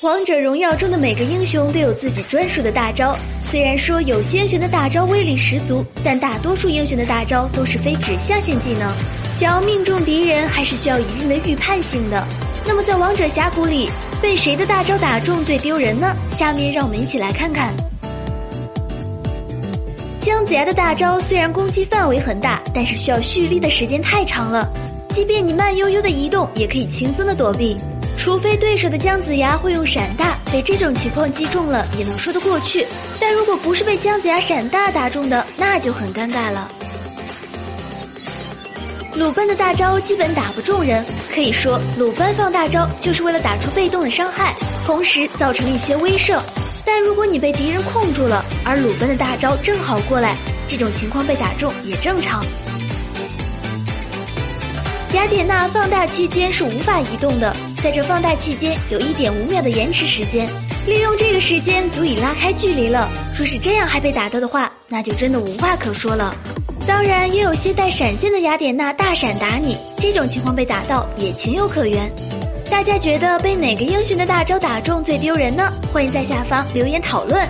王者荣耀中的每个英雄都有自己专属的大招，虽然说有些英雄的大招威力十足，但大多数英雄的大招都是非指向性技能，想要命中敌人还是需要一定的预判性的。那么在王者峡谷里，被谁的大招打中最丢人呢？下面让我们一起来看看。姜子牙的大招虽然攻击范围很大，但是需要蓄力的时间太长了，即便你慢悠悠的移动，也可以轻松的躲避。除非对手的姜子牙会用闪大，被这种情况击中了也能说得过去。但如果不是被姜子牙闪大打中的，那就很尴尬了。鲁班的大招基本打不中人，可以说鲁班放大招就是为了打出被动的伤害，同时造成一些威慑。但如果你被敌人控住了，而鲁班的大招正好过来，这种情况被打中也正常。雅典娜放大期间是无法移动的，在这放大期间有一点五秒的延迟时间，利用这个时间足以拉开距离了。若是这样还被打到的话，那就真的无话可说了。当然，也有些带闪现的雅典娜大闪打你，这种情况被打到也情有可原。大家觉得被哪个英雄的大招打中最丢人呢？欢迎在下方留言讨论。